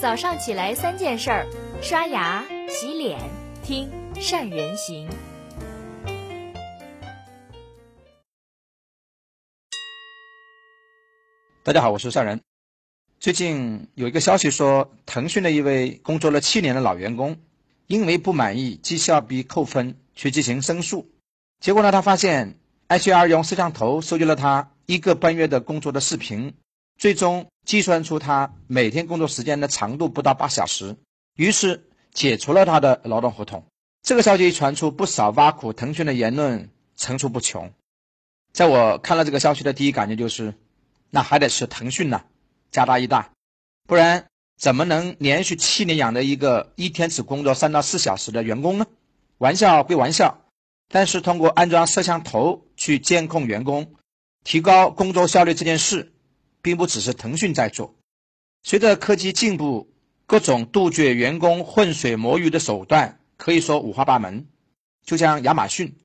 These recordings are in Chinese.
早上起来三件事儿：刷牙、洗脸、听善人行。大家好，我是善人。最近有一个消息说，腾讯的一位工作了七年的老员工，因为不满意绩效被扣分，去进行申诉。结果呢，他发现 HR 用摄像头收集了他一个半月的工作的视频，最终计算出他每天工作时间的长度不到八小时，于是解除了他的劳动合同。这个消息传出，不少挖苦腾讯的言论层出不穷。在我看了这个消息的第一感觉就是，那还得是腾讯呢。家大业大，不然怎么能连续七年养着一个一天只工作三到四小时的员工呢？玩笑归玩笑，但是通过安装摄像头去监控员工，提高工作效率这件事，并不只是腾讯在做。随着科技进步，各种杜绝员工浑水摸鱼的手段可以说五花八门。就像亚马逊，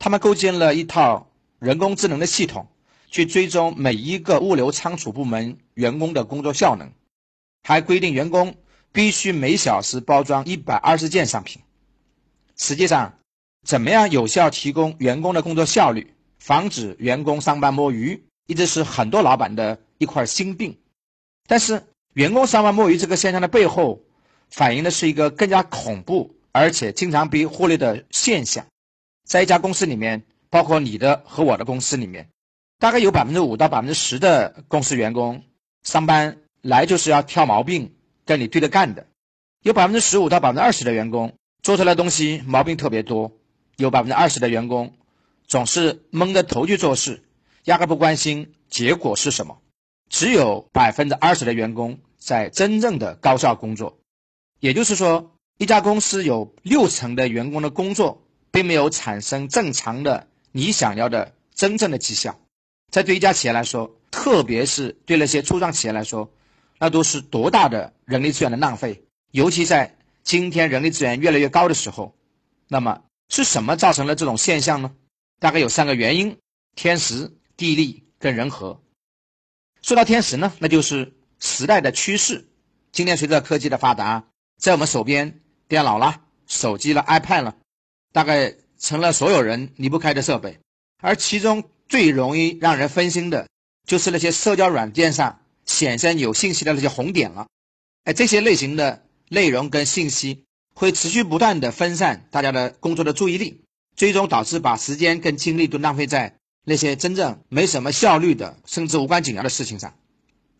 他们构建了一套人工智能的系统。去追踪每一个物流仓储部门员工的工作效能，还规定员工必须每小时包装一百二十件商品。实际上，怎么样有效提供员工的工作效率，防止员工上班摸鱼，一直是很多老板的一块心病。但是，员工上班摸鱼这个现象的背后，反映的是一个更加恐怖而且经常被忽略的现象。在一家公司里面，包括你的和我的公司里面。大概有百分之五到百分之十的公司员工上班来就是要挑毛病跟你对着干的，有百分之十五到百分之二十的员工做出来的东西毛病特别多，有百分之二十的员工总是蒙着头去做事，压根不关心结果是什么，只有百分之二十的员工在真正的高效工作，也就是说，一家公司有六成的员工的工作并没有产生正常的你想要的真正的绩效。在对一家企业来说，特别是对那些初创企业来说，那都是多大的人力资源的浪费。尤其在今天人力资源越来越高的时候，那么是什么造成了这种现象呢？大概有三个原因：天时、地利跟人和。说到天时呢，那就是时代的趋势。今天随着科技的发达，在我们手边，电脑啦、手机了、iPad 了，大概成了所有人离不开的设备，而其中。最容易让人分心的，就是那些社交软件上显现有信息的那些红点了。哎，这些类型的内容跟信息会持续不断的分散大家的工作的注意力，最终导致把时间跟精力都浪费在那些真正没什么效率的，甚至无关紧要的事情上。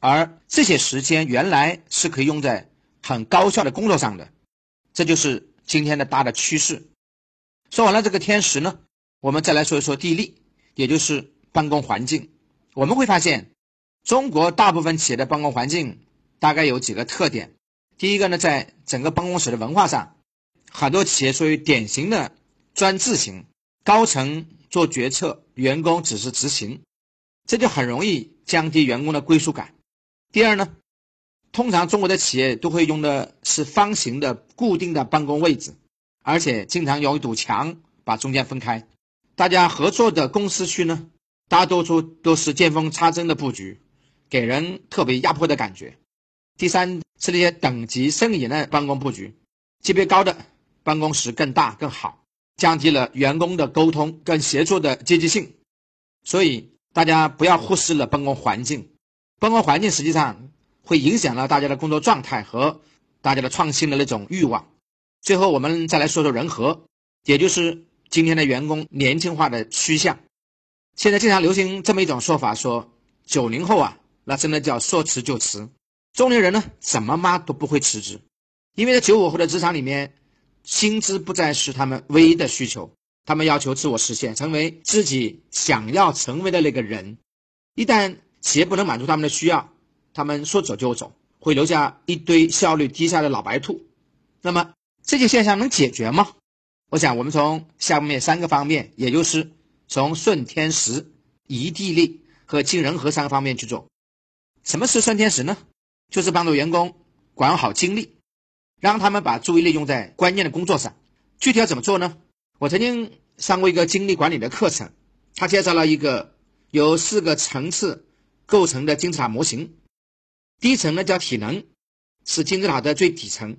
而这些时间原来是可以用在很高效的工作上的，这就是今天的大的趋势。说完了这个天时呢，我们再来说一说地利。也就是办公环境，我们会发现，中国大部分企业的办公环境大概有几个特点。第一个呢，在整个办公室的文化上，很多企业属于典型的专制型，高层做决策，员工只是执行，这就很容易降低员工的归属感。第二呢，通常中国的企业都会用的是方形的固定的办公位置，而且经常有一堵墙把中间分开。大家合作的公司区呢，大多数都是见缝插针的布局，给人特别压迫的感觉。第三是那些等级森严的办公布局，级别高的办公室更大更好，降低了员工的沟通跟协作的积极性。所以大家不要忽视了办公环境，办公环境实际上会影响了大家的工作状态和大家的创新的那种欲望。最后我们再来说说人和，也就是。今天的员工年轻化的趋向，现在经常流行这么一种说法，说九零后啊，那真的叫说辞就辞；中年人呢，怎么骂都不会辞职，因为在九五后的职场里面，薪资不再是他们唯一的需求，他们要求自我实现，成为自己想要成为的那个人。一旦企业不能满足他们的需要，他们说走就走，会留下一堆效率低下的老白兔。那么这些现象能解决吗？我想，我们从下面三个方面，也就是从顺天时、移地利和进人和三个方面去做。什么是顺天时呢？就是帮助员工管好精力，让他们把注意力用在关键的工作上。具体要怎么做呢？我曾经上过一个精力管理的课程，他介绍了一个由四个层次构成的金字塔模型。第一层呢叫体能，是金字塔的最底层。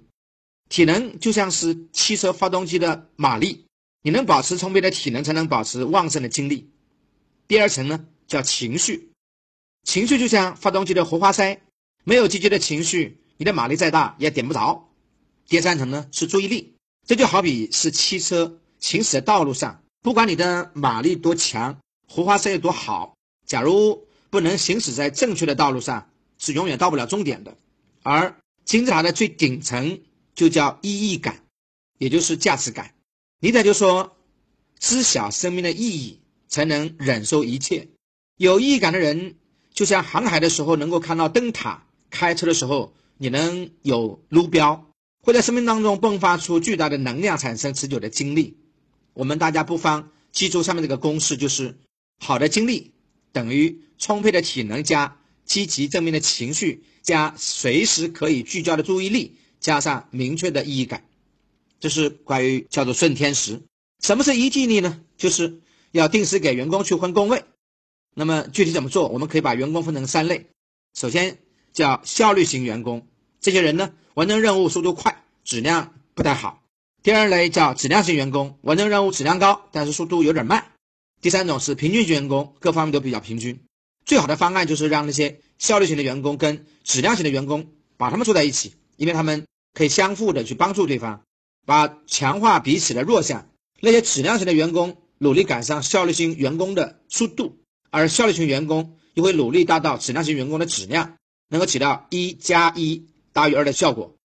体能就像是汽车发动机的马力，你能保持充沛的体能，才能保持旺盛的精力。第二层呢，叫情绪，情绪就像发动机的活化塞，没有积极的情绪，你的马力再大也点不着。第三层呢是注意力，这就好比是汽车行驶在道路上，不管你的马力多强，火花塞有多好，假如不能行驶在正确的道路上，是永远到不了终点的。而金字塔的最顶层就叫意义感，也就是价值感。尼采就说：“知晓生命的意义，才能忍受一切。”有意义感的人，就像航海的时候能够看到灯塔，开车的时候你能有路标。会在生命当中迸发出巨大的能量，产生持久的精力。我们大家不妨记住上面这个公式：就是好的精力等于充沛的体能加积极正面的情绪加随时可以聚焦的注意力加上明确的意义感。这是关于叫做顺天时。什么是一纪力呢？就是要定时给员工去分工位。那么具体怎么做？我们可以把员工分成三类。首先叫效率型员工，这些人呢。完成任务速度快，质量不太好。第二类叫质量型员工，完成任务质量高，但是速度有点慢。第三种是平均型员工，各方面都比较平均。最好的方案就是让那些效率型的员工跟质量型的员工把他们坐在一起，因为他们可以相互的去帮助对方，把强化彼此的弱项。那些质量型的员工努力赶上效率型员工的速度，而效率型员工又会努力达到质量型员工的质量，能够起到一加一。大于二的效果，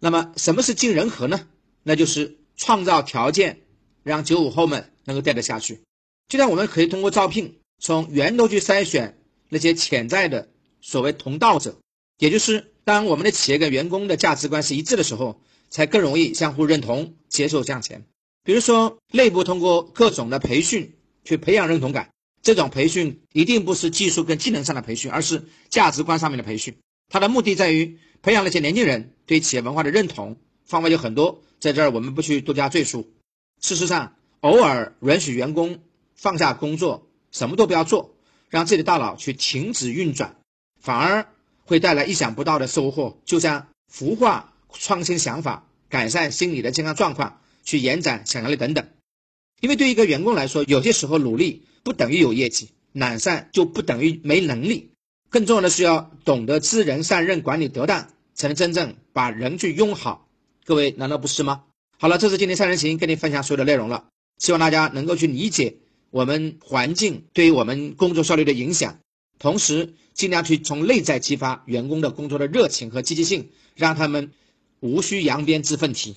那么什么是尽人和呢？那就是创造条件，让九五后们能够待得下去。就像我们可以通过招聘，从源头去筛选那些潜在的所谓同道者，也就是当我们的企业跟员工的价值观是一致的时候，才更容易相互认同、接受向前。比如说，内部通过各种的培训去培养认同感，这种培训一定不是技术跟技能上的培训，而是价值观上面的培训。它的目的在于。培养那些年轻人对企业文化的认同方法有很多，在这儿我们不去多加赘述。事实上，偶尔允许员工放下工作，什么都不要做，让自己的大脑去停止运转，反而会带来意想不到的收获。就像孵化创新想法、改善心理的健康状况、去延展想象力等等。因为对一个员工来说，有些时候努力不等于有业绩，懒散就不等于没能力。更重要的是要懂得知人善任，管理得当，才能真正把人去用好。各位难道不是吗？好了，这是今天三人行跟你分享所有的内容了。希望大家能够去理解我们环境对于我们工作效率的影响，同时尽量去从内在激发员工的工作的热情和积极性，让他们无需扬鞭自奋蹄。